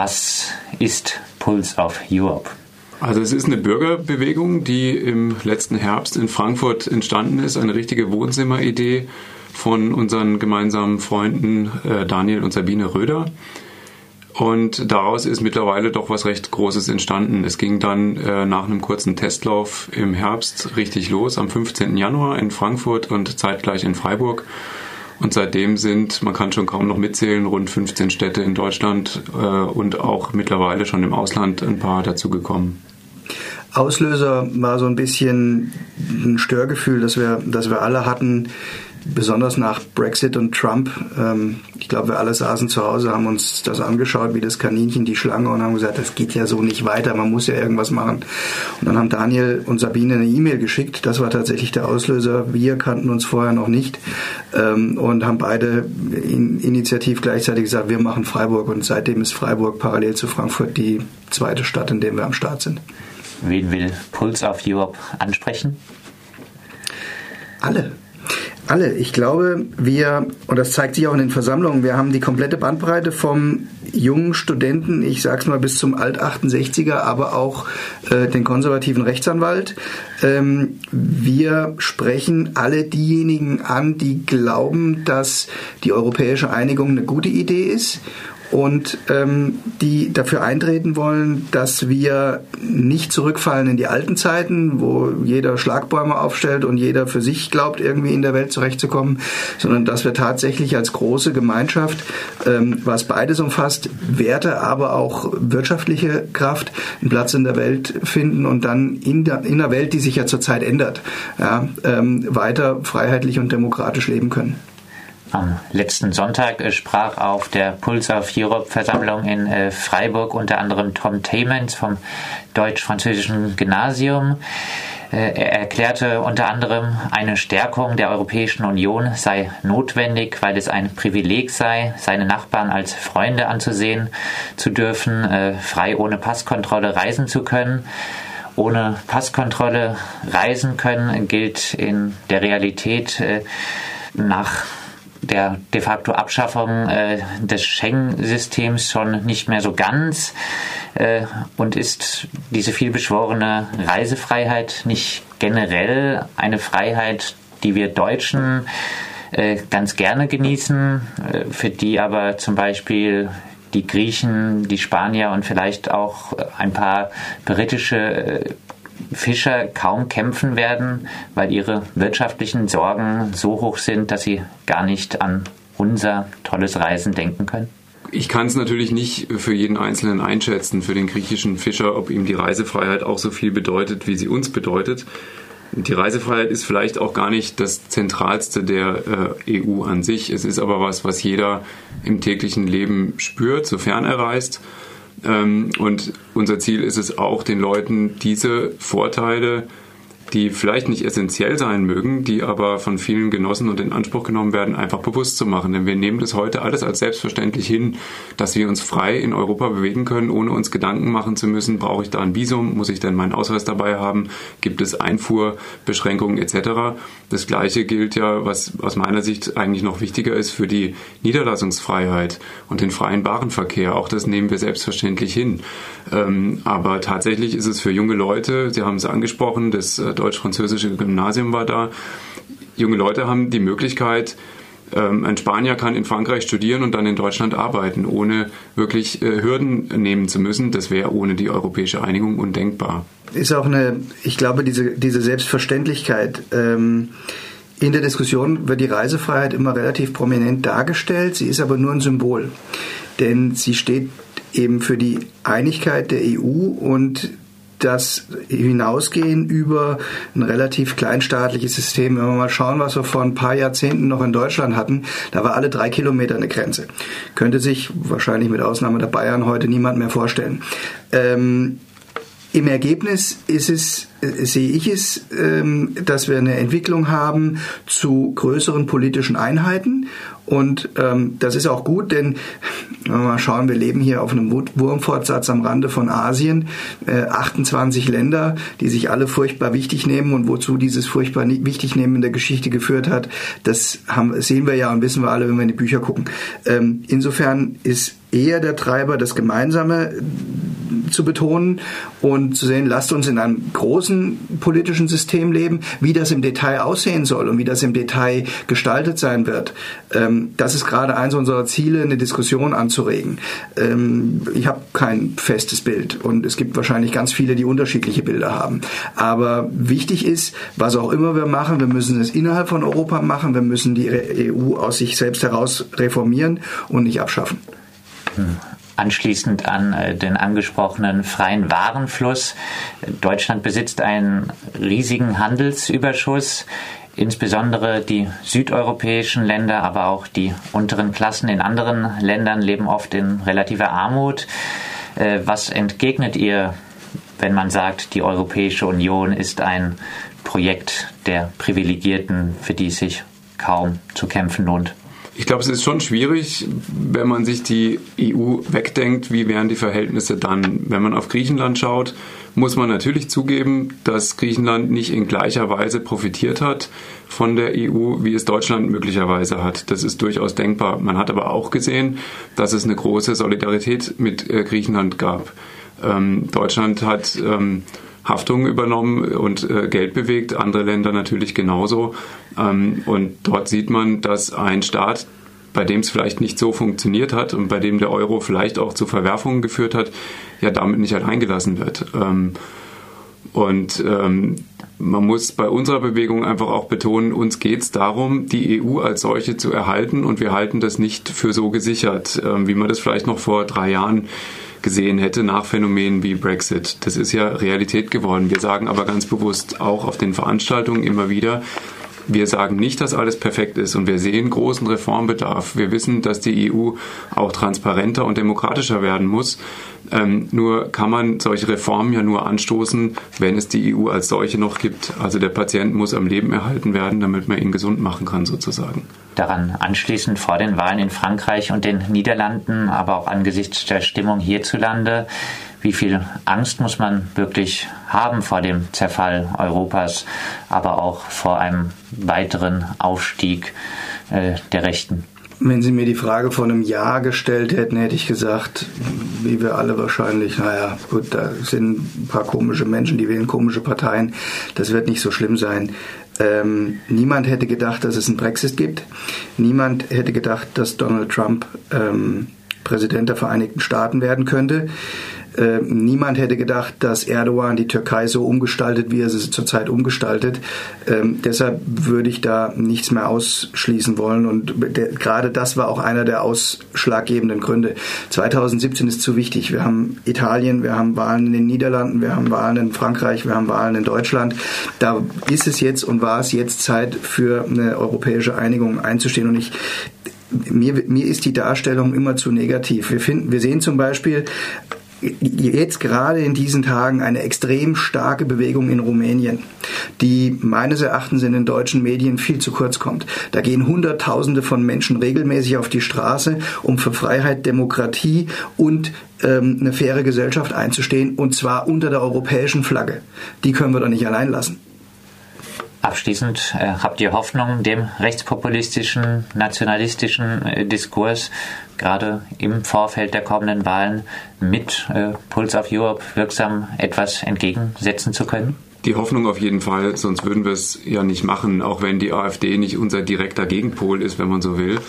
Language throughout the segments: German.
Was ist Pulse of Europe? Also es ist eine Bürgerbewegung, die im letzten Herbst in Frankfurt entstanden ist, eine richtige Wohnzimmeridee von unseren gemeinsamen Freunden äh, Daniel und Sabine Röder. Und daraus ist mittlerweile doch was recht Großes entstanden. Es ging dann äh, nach einem kurzen Testlauf im Herbst richtig los, am 15. Januar in Frankfurt und zeitgleich in Freiburg. Und seitdem sind, man kann schon kaum noch mitzählen, rund 15 Städte in Deutschland äh, und auch mittlerweile schon im Ausland ein paar dazugekommen. Auslöser war so ein bisschen ein Störgefühl, das wir, das wir alle hatten, besonders nach Brexit und Trump. Ähm, ich glaube, wir alle saßen zu Hause, haben uns das angeschaut, wie das Kaninchen, die Schlange und haben gesagt, das geht ja so nicht weiter, man muss ja irgendwas machen. Und dann haben Daniel und Sabine eine E-Mail geschickt, das war tatsächlich der Auslöser. Wir kannten uns vorher noch nicht ähm, und haben beide initiativ gleichzeitig gesagt, wir machen Freiburg und seitdem ist Freiburg parallel zu Frankfurt die zweite Stadt, in der wir am Start sind. Wen will Pulse of Europe ansprechen? Alle. Alle. Ich glaube, wir, und das zeigt sich auch in den Versammlungen, wir haben die komplette Bandbreite vom jungen Studenten, ich sag's mal bis zum Alt-68er, aber auch äh, den konservativen Rechtsanwalt. Ähm, wir sprechen alle diejenigen an, die glauben, dass die europäische Einigung eine gute Idee ist und ähm, die dafür eintreten wollen, dass wir nicht zurückfallen in die alten Zeiten, wo jeder Schlagbäume aufstellt und jeder für sich glaubt, irgendwie in der Welt zurechtzukommen, sondern dass wir tatsächlich als große Gemeinschaft, ähm, was beides umfasst, Werte, aber auch wirtschaftliche Kraft, einen Platz in der Welt finden und dann in der, in der Welt, die sich ja zurzeit ändert, ja, ähm, weiter freiheitlich und demokratisch leben können. Am letzten Sonntag äh, sprach auf der Pulse of Europe Versammlung in äh, Freiburg unter anderem Tom Taymans vom deutsch-französischen Gymnasium. Äh, er erklärte unter anderem, eine Stärkung der Europäischen Union sei notwendig, weil es ein Privileg sei, seine Nachbarn als Freunde anzusehen zu dürfen, frei ohne Passkontrolle reisen zu können ohne Passkontrolle reisen können, gilt in der Realität nach der de facto Abschaffung äh, des Schengen-Systems schon nicht mehr so ganz äh, und ist diese vielbeschworene Reisefreiheit nicht generell eine Freiheit, die wir Deutschen äh, ganz gerne genießen, äh, für die aber zum Beispiel die Griechen, die Spanier und vielleicht auch ein paar britische äh, Fischer kaum kämpfen werden, weil ihre wirtschaftlichen Sorgen so hoch sind, dass sie gar nicht an unser tolles Reisen denken können? Ich kann es natürlich nicht für jeden Einzelnen einschätzen, für den griechischen Fischer, ob ihm die Reisefreiheit auch so viel bedeutet, wie sie uns bedeutet. Die Reisefreiheit ist vielleicht auch gar nicht das Zentralste der äh, EU an sich. Es ist aber was, was jeder im täglichen Leben spürt, sofern er reist. Ähm, und unser Ziel ist es auch, den Leuten diese Vorteile die vielleicht nicht essentiell sein mögen, die aber von vielen genossen und in Anspruch genommen werden, einfach bewusst zu machen. Denn wir nehmen das heute alles als selbstverständlich hin, dass wir uns frei in Europa bewegen können, ohne uns Gedanken machen zu müssen, brauche ich da ein Visum, muss ich denn meinen Ausweis dabei haben, gibt es Einfuhrbeschränkungen etc. Das Gleiche gilt ja, was aus meiner Sicht eigentlich noch wichtiger ist, für die Niederlassungsfreiheit und den freien Warenverkehr. Auch das nehmen wir selbstverständlich hin. Ähm, aber tatsächlich ist es für junge Leute, Sie haben es angesprochen, das äh, deutsch-französische Gymnasium war da. Junge Leute haben die Möglichkeit, ähm, ein Spanier kann in Frankreich studieren und dann in Deutschland arbeiten, ohne wirklich äh, Hürden nehmen zu müssen. Das wäre ohne die europäische Einigung undenkbar. Ist auch eine, ich glaube, diese, diese Selbstverständlichkeit. Ähm, in der Diskussion wird die Reisefreiheit immer relativ prominent dargestellt. Sie ist aber nur ein Symbol. Denn sie steht eben für die Einigkeit der EU und das hinausgehen über ein relativ kleinstaatliches System. Wenn wir mal schauen, was wir vor ein paar Jahrzehnten noch in Deutschland hatten, da war alle drei Kilometer eine Grenze. Könnte sich wahrscheinlich mit Ausnahme der Bayern heute niemand mehr vorstellen. Ähm, im Ergebnis ist es, äh, sehe ich es, ähm, dass wir eine Entwicklung haben zu größeren politischen Einheiten. Und ähm, das ist auch gut, denn wenn wir mal schauen, wir leben hier auf einem Wurmfortsatz am Rande von Asien. Äh, 28 Länder, die sich alle furchtbar wichtig nehmen und wozu dieses furchtbar wichtig nehmen in der Geschichte geführt hat, das haben, sehen wir ja und wissen wir alle, wenn wir in die Bücher gucken. Ähm, insofern ist eher der Treiber, das Gemeinsame zu betonen und zu sehen, lasst uns in einem großen politischen System leben, wie das im Detail aussehen soll und wie das im Detail gestaltet sein wird. Ähm, das ist gerade eins unserer Ziele, eine Diskussion anzuregen. Ähm, ich habe kein festes Bild und es gibt wahrscheinlich ganz viele, die unterschiedliche Bilder haben. Aber wichtig ist, was auch immer wir machen, wir müssen es innerhalb von Europa machen, wir müssen die EU aus sich selbst heraus reformieren und nicht abschaffen. Hm anschließend an äh, den angesprochenen freien Warenfluss. Deutschland besitzt einen riesigen Handelsüberschuss. Insbesondere die südeuropäischen Länder, aber auch die unteren Klassen in anderen Ländern leben oft in relativer Armut. Äh, was entgegnet ihr, wenn man sagt, die Europäische Union ist ein Projekt der Privilegierten, für die es sich kaum zu kämpfen lohnt? Ich glaube, es ist schon schwierig, wenn man sich die EU wegdenkt, wie wären die Verhältnisse dann. Wenn man auf Griechenland schaut, muss man natürlich zugeben, dass Griechenland nicht in gleicher Weise profitiert hat von der EU, wie es Deutschland möglicherweise hat. Das ist durchaus denkbar. Man hat aber auch gesehen, dass es eine große Solidarität mit äh, Griechenland gab. Ähm, Deutschland hat ähm, Haftungen übernommen und äh, Geld bewegt, andere Länder natürlich genauso. Ähm, und dort sieht man, dass ein Staat, bei dem es vielleicht nicht so funktioniert hat und bei dem der Euro vielleicht auch zu Verwerfungen geführt hat, ja damit nicht alleingelassen wird. Ähm, und ähm, man muss bei unserer Bewegung einfach auch betonen, uns geht es darum, die EU als solche zu erhalten und wir halten das nicht für so gesichert, ähm, wie man das vielleicht noch vor drei Jahren gesehen hätte nach Phänomenen wie Brexit. Das ist ja Realität geworden. Wir sagen aber ganz bewusst auch auf den Veranstaltungen immer wieder, wir sagen nicht, dass alles perfekt ist und wir sehen großen Reformbedarf. Wir wissen, dass die EU auch transparenter und demokratischer werden muss. Ähm, nur kann man solche Reformen ja nur anstoßen, wenn es die EU als solche noch gibt. Also der Patient muss am Leben erhalten werden, damit man ihn gesund machen kann sozusagen. Daran anschließend vor den Wahlen in Frankreich und den Niederlanden, aber auch angesichts der Stimmung hierzulande, wie viel Angst muss man wirklich haben vor dem Zerfall Europas, aber auch vor einem weiteren Aufstieg äh, der Rechten? Wenn Sie mir die Frage vor einem Jahr gestellt hätten, hätte ich gesagt, wie wir alle wahrscheinlich, naja, gut, da sind ein paar komische Menschen, die wählen komische Parteien, das wird nicht so schlimm sein. Ähm, niemand hätte gedacht, dass es einen Brexit gibt. Niemand hätte gedacht, dass Donald Trump ähm, Präsident der Vereinigten Staaten werden könnte. Äh, niemand hätte gedacht, dass Erdogan die Türkei so umgestaltet, wie er sie zurzeit umgestaltet. Ähm, deshalb würde ich da nichts mehr ausschließen wollen. Und gerade das war auch einer der ausschlaggebenden Gründe. 2017 ist zu wichtig. Wir haben Italien, wir haben Wahlen in den Niederlanden, wir haben Wahlen in Frankreich, wir haben Wahlen in Deutschland. Da ist es jetzt und war es jetzt Zeit für eine europäische Einigung einzustehen. Und ich mir, mir ist die Darstellung immer zu negativ. Wir, finden, wir sehen zum Beispiel jetzt gerade in diesen Tagen eine extrem starke Bewegung in Rumänien, die meines Erachtens in den deutschen Medien viel zu kurz kommt. Da gehen Hunderttausende von Menschen regelmäßig auf die Straße, um für Freiheit, Demokratie und ähm, eine faire Gesellschaft einzustehen, und zwar unter der europäischen Flagge. Die können wir doch nicht allein lassen. Abschließend äh, habt ihr Hoffnung, dem rechtspopulistischen, nationalistischen äh, Diskurs gerade im Vorfeld der kommenden Wahlen mit äh, Pulse of Europe wirksam etwas entgegensetzen zu können? Die Hoffnung auf jeden Fall, sonst würden wir es ja nicht machen, auch wenn die AfD nicht unser direkter Gegenpol ist, wenn man so will.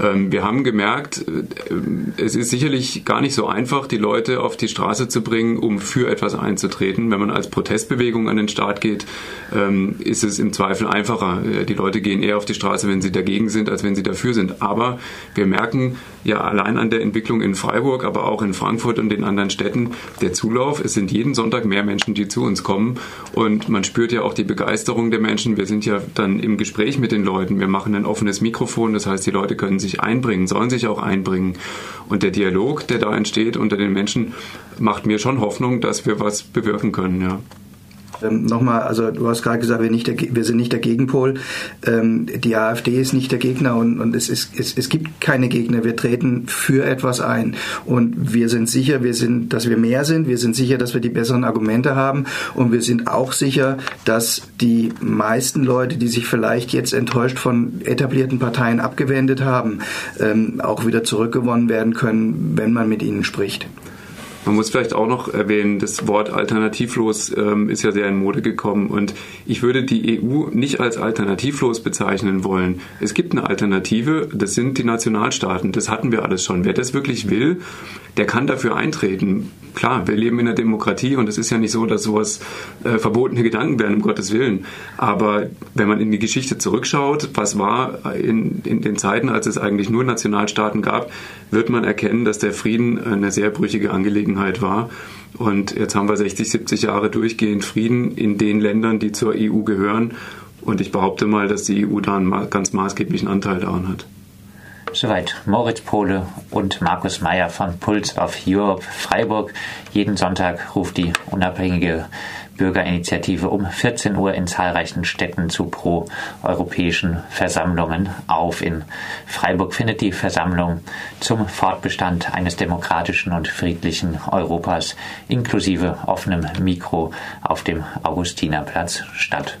Ähm, wir haben gemerkt, äh, es ist sicherlich gar nicht so einfach, die Leute auf die Straße zu bringen, um für etwas einzutreten. Wenn man als Protestbewegung an den Start geht, ähm, ist es im Zweifel einfacher. Äh, die Leute gehen eher auf die Straße, wenn sie dagegen sind, als wenn sie dafür sind. Aber wir merken ja allein an der Entwicklung in Freiburg, aber auch in Frankfurt und in anderen Städten, der Zulauf. Es sind jeden Sonntag mehr Menschen, die zu uns kommen. Und man spürt ja auch die Begeisterung der Menschen. Wir sind ja dann im Gespräch mit den Leuten. Wir machen ein offenes Mikrofon. Das heißt, die Leute können sich einbringen, sollen sich auch einbringen. Und der Dialog, der da entsteht unter den Menschen, macht mir schon Hoffnung, dass wir was bewirken können, ja. Ähm, Nochmal, also du hast gerade gesagt, wir, nicht der, wir sind nicht der Gegenpol. Ähm, die AfD ist nicht der Gegner und, und es, ist, es, es gibt keine Gegner. Wir treten für etwas ein. Und wir sind sicher, wir sind, dass wir mehr sind. Wir sind sicher, dass wir die besseren Argumente haben. Und wir sind auch sicher, dass die meisten Leute, die sich vielleicht jetzt enttäuscht von etablierten Parteien abgewendet haben, ähm, auch wieder zurückgewonnen werden können, wenn man mit ihnen spricht. Man muss vielleicht auch noch erwähnen, das Wort alternativlos ähm, ist ja sehr in Mode gekommen und ich würde die EU nicht als alternativlos bezeichnen wollen. Es gibt eine Alternative, das sind die Nationalstaaten, das hatten wir alles schon. Wer das wirklich will, der kann dafür eintreten. Klar, wir leben in einer Demokratie und es ist ja nicht so, dass sowas äh, verbotene Gedanken wären, um Gottes Willen. Aber wenn man in die Geschichte zurückschaut, was war in, in den Zeiten, als es eigentlich nur Nationalstaaten gab, wird man erkennen, dass der Frieden eine sehr brüchige Angelegenheit war. Und jetzt haben wir 60, 70 Jahre durchgehend Frieden in den Ländern, die zur EU gehören. Und ich behaupte mal, dass die EU da einen ganz maßgeblichen Anteil daran hat. Soweit Moritz Pohle und Markus Meyer von Pulse of Europe Freiburg. Jeden Sonntag ruft die unabhängige Bürgerinitiative um 14 Uhr in zahlreichen Städten zu pro-europäischen Versammlungen auf. In Freiburg findet die Versammlung zum Fortbestand eines demokratischen und friedlichen Europas inklusive offenem Mikro auf dem Augustinerplatz statt.